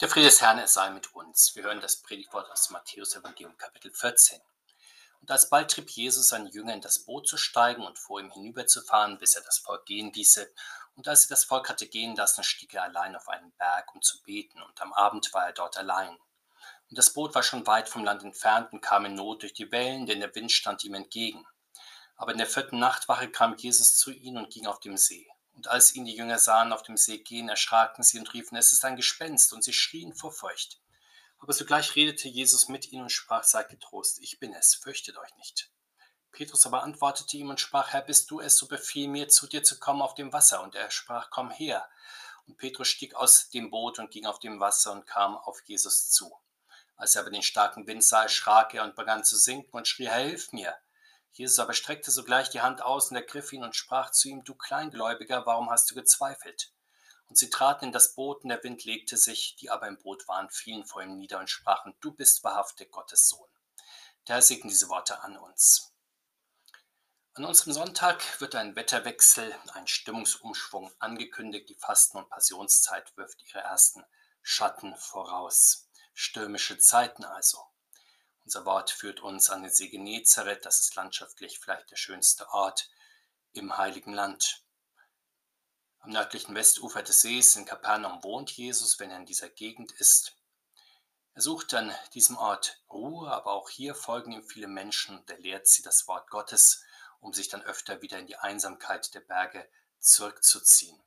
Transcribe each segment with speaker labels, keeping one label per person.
Speaker 1: Der Friede des Herrn, sei mit uns. Wir hören das Predigtwort aus Matthäus Evangelium Kapitel 14. Und alsbald trieb Jesus seinen Jünger in das Boot zu steigen und vor ihm hinüberzufahren, bis er das Volk gehen ließe. Und als er das Volk hatte gehen lassen, stieg er allein auf einen Berg, um zu beten, und am Abend war er dort allein. Und das Boot war schon weit vom Land entfernt und kam in Not durch die Wellen, denn der Wind stand ihm entgegen. Aber in der vierten Nachtwache kam Jesus zu ihnen und ging auf dem See. Und als ihn die Jünger sahen auf dem See gehen, erschraken sie und riefen, es ist ein Gespenst, und sie schrien vor Furcht. Aber sogleich redete Jesus mit ihnen und sprach, seid getrost, ich bin es, fürchtet euch nicht. Petrus aber antwortete ihm und sprach, Herr, bist du es, so befiehl mir, zu dir zu kommen auf dem Wasser. Und er sprach, komm her. Und Petrus stieg aus dem Boot und ging auf dem Wasser und kam auf Jesus zu. Als er aber den starken Wind sah, erschrak er und begann zu sinken und schrie, Herr, hilf mir. Jesus aber streckte sogleich die Hand aus und ergriff ihn und sprach zu ihm, du Kleingläubiger, warum hast du gezweifelt? Und sie traten in das Boot, und der Wind legte sich, die aber im Boot waren, fielen vor ihm nieder und sprachen, du bist wahrhaftig Gottes Sohn. Daher segnen diese Worte an uns. An unserem Sonntag wird ein Wetterwechsel, ein Stimmungsumschwung angekündigt. Die Fasten- und Passionszeit wirft ihre ersten Schatten voraus. Stürmische Zeiten also. Unser Wort führt uns an den See Genezareth, das ist landschaftlich vielleicht der schönste Ort im Heiligen Land. Am nördlichen Westufer des Sees in Kapernaum wohnt Jesus, wenn er in dieser Gegend ist. Er sucht an diesem Ort Ruhe, aber auch hier folgen ihm viele Menschen und er lehrt sie das Wort Gottes, um sich dann öfter wieder in die Einsamkeit der Berge zurückzuziehen.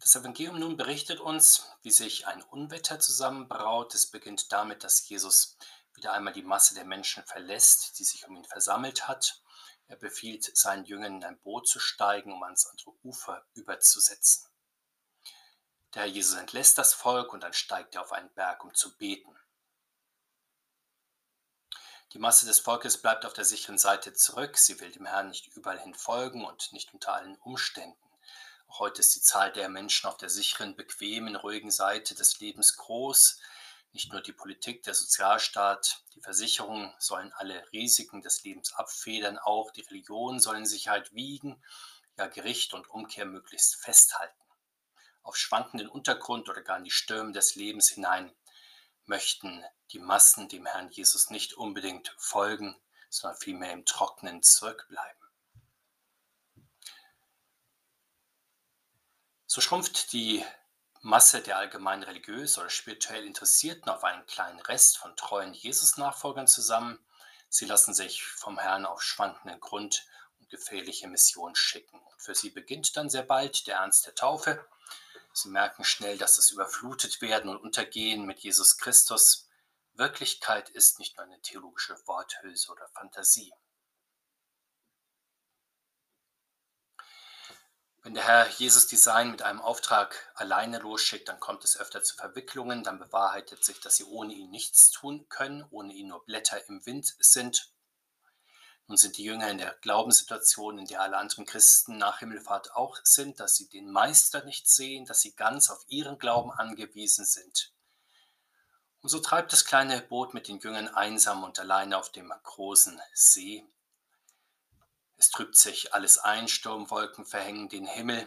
Speaker 1: Das Evangelium nun berichtet uns, wie sich ein Unwetter zusammenbraut. Es beginnt damit, dass Jesus wieder einmal die Masse der Menschen verlässt, die sich um ihn versammelt hat. Er befiehlt seinen Jüngern, in ein Boot zu steigen, um ans andere Ufer überzusetzen. Der Herr Jesus entlässt das Volk und dann steigt er auf einen Berg, um zu beten. Die Masse des Volkes bleibt auf der sicheren Seite zurück. Sie will dem Herrn nicht überall hin folgen und nicht unter allen Umständen. Heute ist die Zahl der Menschen auf der sicheren, bequemen, ruhigen Seite des Lebens groß. Nicht nur die Politik, der Sozialstaat, die Versicherungen sollen alle Risiken des Lebens abfedern, auch die Religion sollen Sicherheit wiegen, ja Gericht und Umkehr möglichst festhalten. Auf schwankenden Untergrund oder gar in die Stürme des Lebens hinein möchten die Massen dem Herrn Jesus nicht unbedingt folgen, sondern vielmehr im Trocknen zurückbleiben. So schrumpft die Masse der allgemein religiös oder spirituell Interessierten auf einen kleinen Rest von treuen Jesus-Nachfolgern zusammen. Sie lassen sich vom Herrn auf schwankenden Grund und gefährliche Missionen schicken. Und für sie beginnt dann sehr bald der Ernst der Taufe. Sie merken schnell, dass das überflutet werden und untergehen mit Jesus Christus Wirklichkeit ist nicht nur eine theologische Worthülse oder Fantasie. Wenn der Herr Jesus Design mit einem Auftrag alleine losschickt, dann kommt es öfter zu Verwicklungen, dann bewahrheitet sich, dass sie ohne ihn nichts tun können, ohne ihn nur Blätter im Wind sind. Nun sind die Jünger in der Glaubenssituation, in der alle anderen Christen nach Himmelfahrt auch sind, dass sie den Meister nicht sehen, dass sie ganz auf ihren Glauben angewiesen sind. Und so treibt das kleine Boot mit den Jüngern einsam und alleine auf dem großen See es trübt sich alles ein, Sturmwolken verhängen den Himmel.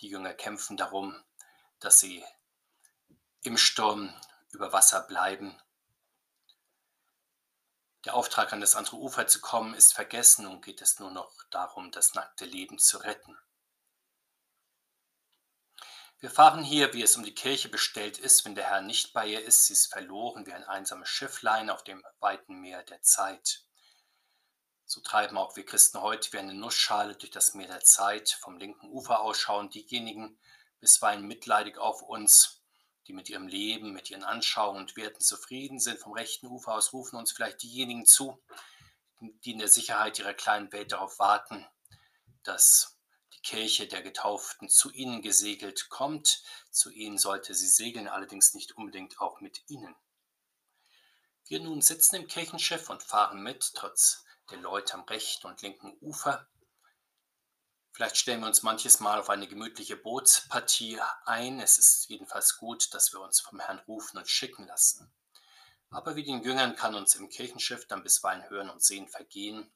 Speaker 1: Die Jünger kämpfen darum, dass sie im Sturm über Wasser bleiben. Der Auftrag, an das andere Ufer zu kommen, ist vergessen und geht es nur noch darum, das nackte Leben zu retten. Wir fahren hier, wie es um die Kirche bestellt ist, wenn der Herr nicht bei ihr ist, sie ist verloren wie ein einsames Schifflein auf dem weiten Meer der Zeit. So treiben auch wir Christen heute wie eine Nussschale durch das Meer der Zeit. Vom linken Ufer aus schauen diejenigen bisweilen mitleidig auf uns, die mit ihrem Leben, mit ihren Anschauungen und Werten zufrieden sind. Vom rechten Ufer aus rufen uns vielleicht diejenigen zu, die in der Sicherheit ihrer kleinen Welt darauf warten, dass die Kirche der Getauften zu ihnen gesegelt kommt. Zu ihnen sollte sie segeln, allerdings nicht unbedingt auch mit ihnen. Wir nun sitzen im Kirchenschiff und fahren mit, trotz der Leute am rechten und linken Ufer. Vielleicht stellen wir uns manches Mal auf eine gemütliche Bootspartie ein. Es ist jedenfalls gut, dass wir uns vom Herrn rufen und schicken lassen. Aber wie den Jüngern kann uns im Kirchenschiff dann bisweilen Hören und Sehen vergehen.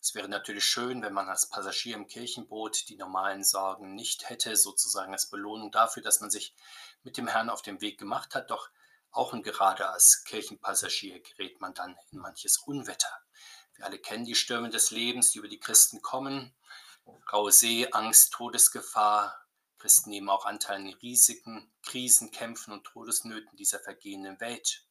Speaker 1: Es wäre natürlich schön, wenn man als Passagier im Kirchenboot die normalen Sorgen nicht hätte, sozusagen als Belohnung dafür, dass man sich mit dem Herrn auf den Weg gemacht hat. Doch auch und gerade als Kirchenpassagier gerät man dann in manches Unwetter. Wir alle kennen die Stürme des Lebens, die über die Christen kommen. Raue See, Angst, Todesgefahr. Christen nehmen auch Anteil an Risiken, Krisen, Kämpfen und Todesnöten dieser vergehenden Welt.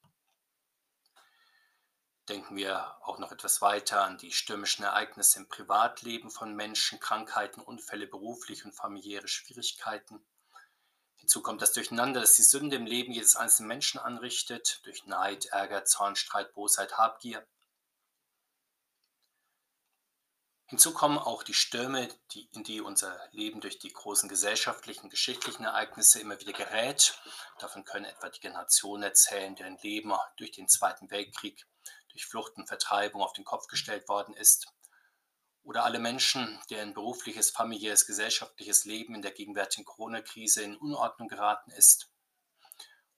Speaker 1: Denken wir auch noch etwas weiter an die stürmischen Ereignisse im Privatleben von Menschen, Krankheiten, Unfälle, berufliche und familiäre Schwierigkeiten. Hinzu kommt das Durcheinander, das die Sünde im Leben jedes einzelnen Menschen anrichtet, durch Neid, Ärger, Zorn, Streit, Bosheit, Habgier. Hinzu kommen auch die Stürme, die, in die unser Leben durch die großen gesellschaftlichen, geschichtlichen Ereignisse immer wieder gerät. Davon können etwa die Generationen erzählen, deren Leben durch den Zweiten Weltkrieg durch Flucht und Vertreibung auf den Kopf gestellt worden ist, oder alle Menschen, deren berufliches, familiäres, gesellschaftliches Leben in der gegenwärtigen Corona-Krise in Unordnung geraten ist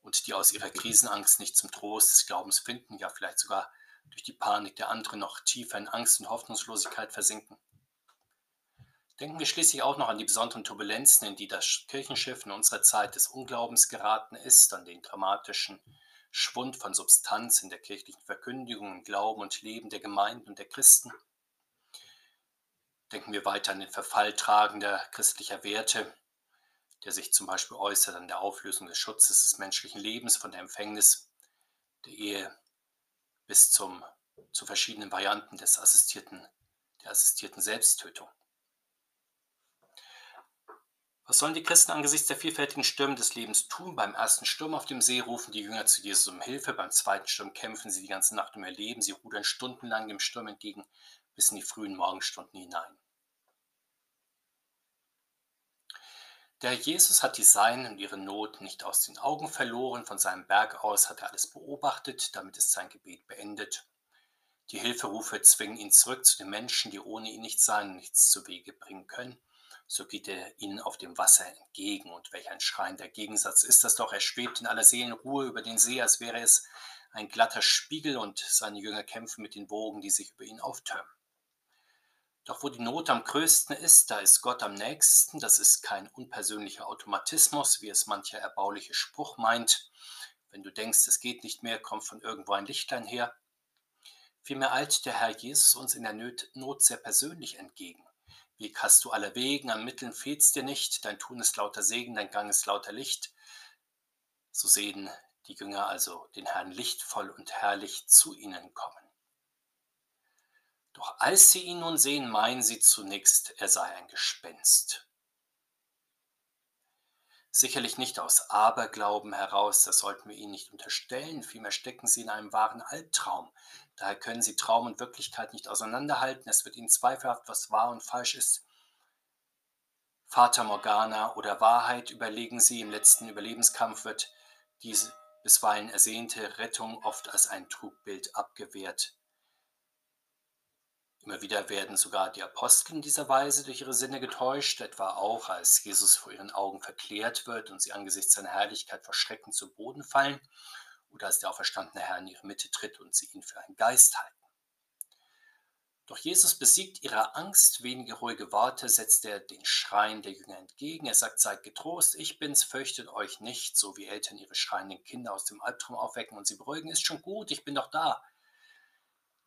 Speaker 1: und die aus ihrer Krisenangst nicht zum Trost des Glaubens finden, ja vielleicht sogar durch die Panik der anderen noch tiefer in Angst und Hoffnungslosigkeit versinken. Denken wir schließlich auch noch an die besonderen Turbulenzen, in die das Kirchenschiff in unserer Zeit des Unglaubens geraten ist, an den dramatischen Schwund von Substanz in der kirchlichen Verkündigung, im Glauben und Leben der Gemeinden und der Christen. Denken wir weiter an den Verfall tragender christlicher Werte, der sich zum Beispiel äußert an der Auflösung des Schutzes des menschlichen Lebens von der Empfängnis der Ehe bis zum, zu verschiedenen Varianten des assistierten, der assistierten Selbsttötung. Was sollen die Christen angesichts der vielfältigen Stürme des Lebens tun? Beim ersten Sturm auf dem See rufen die Jünger zu Jesus um Hilfe, beim zweiten Sturm kämpfen sie die ganze Nacht um ihr Leben, sie rudern stundenlang dem Sturm entgegen bis in die frühen Morgenstunden hinein. Der Jesus hat die Seinen und ihre Not nicht aus den Augen verloren, von seinem Berg aus hat er alles beobachtet, damit ist sein Gebet beendet. Die Hilferufe zwingen ihn zurück zu den Menschen, die ohne ihn nicht sein und nichts zu Wege bringen können so geht er ihnen auf dem Wasser entgegen. Und welch ein schreiender Gegensatz ist das doch. Er schwebt in aller Seelenruhe über den See, als wäre es ein glatter Spiegel und seine Jünger kämpfen mit den Wogen, die sich über ihn auftürmen. Doch wo die Not am größten ist, da ist Gott am nächsten. Das ist kein unpersönlicher Automatismus, wie es mancher erbauliche Spruch meint. Wenn du denkst, es geht nicht mehr, kommt von irgendwo ein Lichtlein her. Vielmehr eilt der Herr Jesus uns in der Not sehr persönlich entgegen. Weg hast du aller Wegen, an Mitteln fehlt's dir nicht, dein Tun ist lauter Segen, dein Gang ist lauter Licht. So sehen die Jünger also den Herrn lichtvoll und herrlich zu ihnen kommen. Doch als sie ihn nun sehen, meinen sie zunächst, er sei ein Gespenst. Sicherlich nicht aus Aberglauben heraus, das sollten wir ihnen nicht unterstellen, vielmehr stecken sie in einem wahren Albtraum. Daher können sie Traum und Wirklichkeit nicht auseinanderhalten, es wird ihnen zweifelhaft, was wahr und falsch ist. Vater Morgana oder Wahrheit überlegen sie, im letzten Überlebenskampf wird diese bisweilen ersehnte Rettung oft als ein Trugbild abgewehrt. Immer wieder werden sogar die Apostel in dieser Weise durch ihre Sinne getäuscht, etwa auch als Jesus vor ihren Augen verklärt wird und sie angesichts seiner Herrlichkeit vor Schrecken zu Boden fallen oder als der auferstandene Herr in ihre Mitte tritt und sie ihn für einen Geist halten. Doch Jesus besiegt ihre Angst, wenige ruhige Worte setzt er den Schreien der Jünger entgegen. Er sagt, seid getrost, ich bin's, fürchtet euch nicht, so wie Eltern ihre schreienden Kinder aus dem Albtraum aufwecken und sie beruhigen, ist schon gut, ich bin doch da.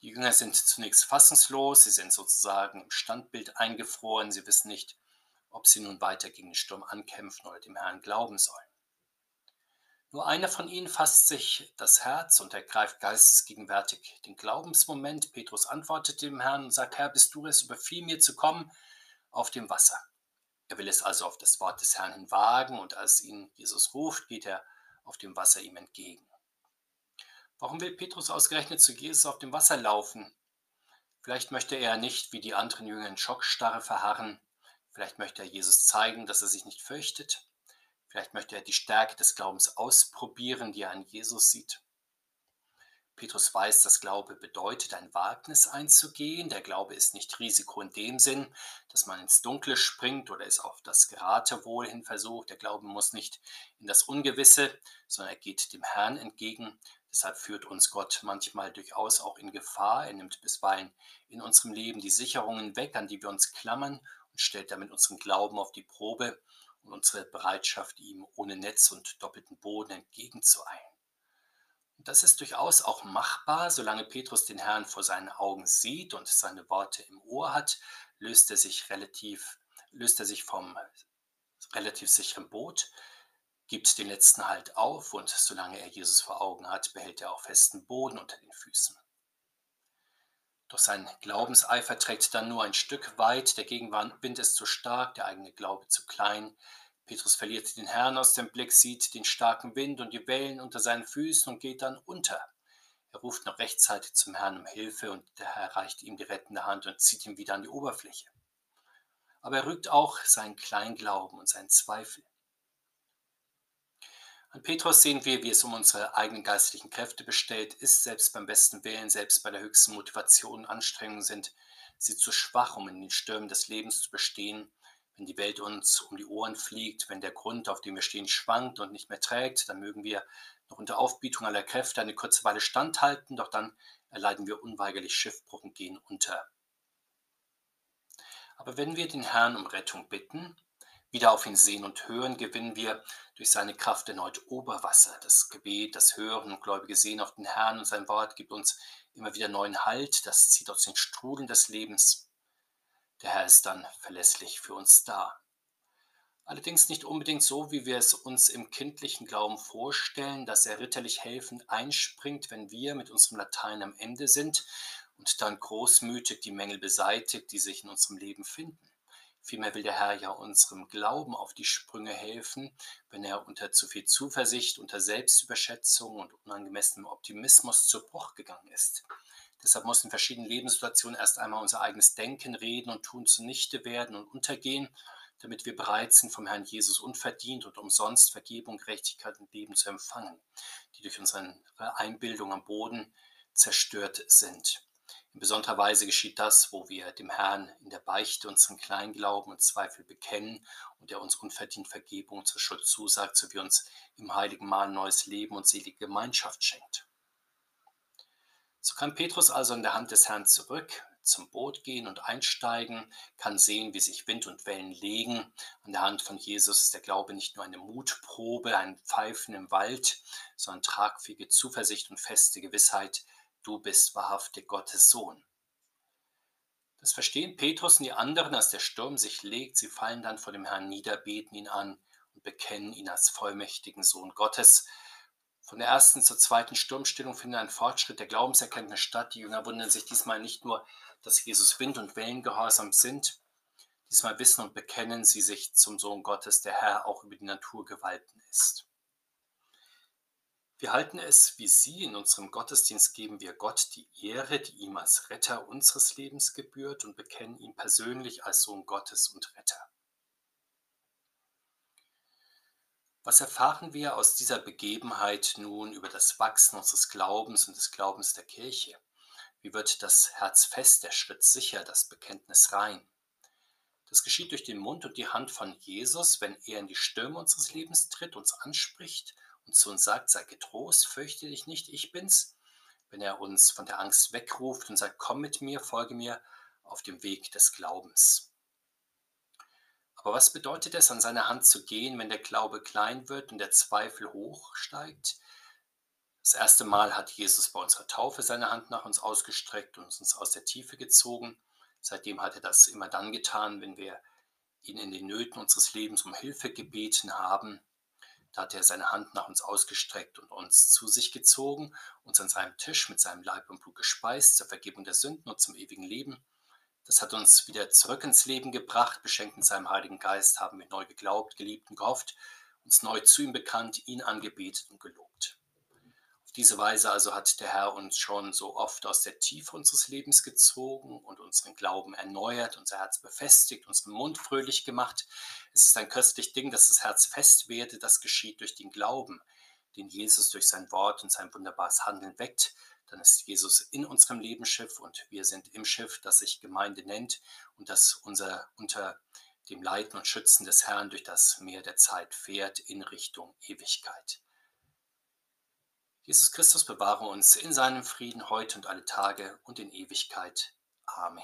Speaker 1: Die Jünger sind zunächst fassungslos, sie sind sozusagen im Standbild eingefroren, sie wissen nicht, ob sie nun weiter gegen den Sturm ankämpfen oder dem Herrn glauben sollen. Nur einer von ihnen fasst sich das Herz und ergreift geistesgegenwärtig den Glaubensmoment. Petrus antwortet dem Herrn und sagt, Herr, bist du es, überfiel mir zu kommen auf dem Wasser. Er will es also auf das Wort des Herrn hin wagen und als ihn Jesus ruft, geht er auf dem Wasser ihm entgegen. Warum will Petrus ausgerechnet zu Jesus auf dem Wasser laufen? Vielleicht möchte er nicht wie die anderen Jünger in Schockstarre verharren. Vielleicht möchte er Jesus zeigen, dass er sich nicht fürchtet. Vielleicht möchte er die Stärke des Glaubens ausprobieren, die er an Jesus sieht. Petrus weiß, dass Glaube bedeutet, ein Wagnis einzugehen. Der Glaube ist nicht Risiko in dem Sinn, dass man ins Dunkle springt oder es auf das Geratewohl hin versucht. Der Glaube muss nicht in das Ungewisse, sondern er geht dem Herrn entgegen, Deshalb führt uns Gott manchmal durchaus auch in Gefahr. Er nimmt bisweilen in unserem Leben die Sicherungen weg, an die wir uns klammern und stellt damit unseren Glauben auf die Probe und unsere Bereitschaft, ihm ohne Netz und doppelten Boden entgegenzueilen. Und das ist durchaus auch machbar, solange Petrus den Herrn vor seinen Augen sieht und seine Worte im Ohr hat, löst er sich relativ, löst er sich vom relativ sicheren Boot, gibt den letzten Halt auf und solange er Jesus vor Augen hat, behält er auch festen Boden unter den Füßen. Doch sein Glaubenseifer trägt dann nur ein Stück weit, der Gegenwind ist zu stark, der eigene Glaube zu klein. Petrus verliert den Herrn aus dem Blick, sieht den starken Wind und die Wellen unter seinen Füßen und geht dann unter. Er ruft noch rechtzeitig zum Herrn um Hilfe und der Herr reicht ihm die rettende Hand und zieht ihn wieder an die Oberfläche. Aber er rügt auch seinen kleinen Glauben und seinen Zweifel. An Petrus sehen wir, wie es um unsere eigenen geistlichen Kräfte bestellt ist, selbst beim besten Willen, selbst bei der höchsten Motivation und Anstrengung sind sie zu schwach, um in den Stürmen des Lebens zu bestehen. Wenn die Welt uns um die Ohren fliegt, wenn der Grund, auf dem wir stehen, schwankt und nicht mehr trägt, dann mögen wir noch unter Aufbietung aller Kräfte eine kurze Weile standhalten, doch dann erleiden wir unweigerlich Schiffbruch und gehen unter. Aber wenn wir den Herrn um Rettung bitten, wieder auf ihn sehen und hören, gewinnen wir durch seine Kraft erneut Oberwasser. Das Gebet, das Hören und gläubige Sehen auf den Herrn und sein Wort gibt uns immer wieder neuen Halt. Das zieht aus den Strudeln des Lebens. Der Herr ist dann verlässlich für uns da. Allerdings nicht unbedingt so, wie wir es uns im kindlichen Glauben vorstellen, dass er ritterlich helfend einspringt, wenn wir mit unserem Latein am Ende sind und dann großmütig die Mängel beseitigt, die sich in unserem Leben finden. Vielmehr will der Herr ja unserem Glauben auf die Sprünge helfen, wenn er unter zu viel Zuversicht, unter Selbstüberschätzung und unangemessenem Optimismus zu Bruch gegangen ist. Deshalb muss in verschiedenen Lebenssituationen erst einmal unser eigenes Denken, Reden und Tun zunichte werden und untergehen, damit wir bereit sind, vom Herrn Jesus unverdient und umsonst Vergebung, Gerechtigkeit und Leben zu empfangen, die durch unsere Einbildung am Boden zerstört sind. In besonderer Weise geschieht das, wo wir dem Herrn in der Beichte unseren Kleinglauben und Zweifel bekennen und er uns unverdient Vergebung zur Schuld zusagt, so wie uns im heiligen Mahl neues Leben und selige Gemeinschaft schenkt. So kann Petrus also in der Hand des Herrn zurück zum Boot gehen und einsteigen, kann sehen, wie sich Wind und Wellen legen. An der Hand von Jesus ist der Glaube nicht nur eine Mutprobe, ein Pfeifen im Wald, sondern tragfähige Zuversicht und feste Gewissheit, du bist wahrhaftig Gottes Sohn. Das verstehen Petrus und die anderen, als der Sturm sich legt. Sie fallen dann vor dem Herrn nieder, beten ihn an und bekennen ihn als vollmächtigen Sohn Gottes. Von der ersten zur zweiten Sturmstillung findet ein Fortschritt der Glaubenserkenntnis statt. Die Jünger wundern sich diesmal nicht nur, dass Jesus Wind und Wellen gehorsam sind. Diesmal wissen und bekennen sie sich zum Sohn Gottes, der Herr auch über die Natur gewalten ist. Wir halten es wie Sie, in unserem Gottesdienst geben wir Gott die Ehre, die ihm als Retter unseres Lebens gebührt und bekennen ihn persönlich als Sohn Gottes und Retter. Was erfahren wir aus dieser Begebenheit nun über das Wachsen unseres Glaubens und des Glaubens der Kirche? Wie wird das Herz fest, der Schritt sicher, das Bekenntnis rein? Das geschieht durch den Mund und die Hand von Jesus, wenn er in die Stürme unseres Lebens tritt, uns anspricht und zu uns sagt, sei getrost, fürchte dich nicht, ich bin's. Wenn er uns von der Angst wegruft und sagt, komm mit mir, folge mir auf dem Weg des Glaubens. Aber was bedeutet es, an seiner Hand zu gehen, wenn der Glaube klein wird und der Zweifel hochsteigt? Das erste Mal hat Jesus bei unserer Taufe seine Hand nach uns ausgestreckt und uns aus der Tiefe gezogen. Seitdem hat er das immer dann getan, wenn wir ihn in den Nöten unseres Lebens um Hilfe gebeten haben. Da hat er seine Hand nach uns ausgestreckt und uns zu sich gezogen, uns an seinem Tisch mit seinem Leib und Blut gespeist zur Vergebung der Sünden und zum ewigen Leben. Das hat uns wieder zurück ins Leben gebracht, beschenkt mit seinem Heiligen Geist, haben wir neu geglaubt, geliebt und gehofft, uns neu zu ihm bekannt, ihn angebetet und gelobt diese Weise also hat der Herr uns schon so oft aus der Tiefe unseres Lebens gezogen und unseren Glauben erneuert, unser Herz befestigt, unseren Mund fröhlich gemacht. Es ist ein köstlich Ding, dass das Herz fest werde. Das geschieht durch den Glauben, den Jesus durch sein Wort und sein wunderbares Handeln weckt. Dann ist Jesus in unserem Lebensschiff und wir sind im Schiff, das sich Gemeinde nennt und das unser unter dem Leiten und Schützen des Herrn durch das Meer der Zeit fährt in Richtung Ewigkeit. Jesus Christus bewahre uns in seinem Frieden heute und alle Tage und in Ewigkeit. Amen.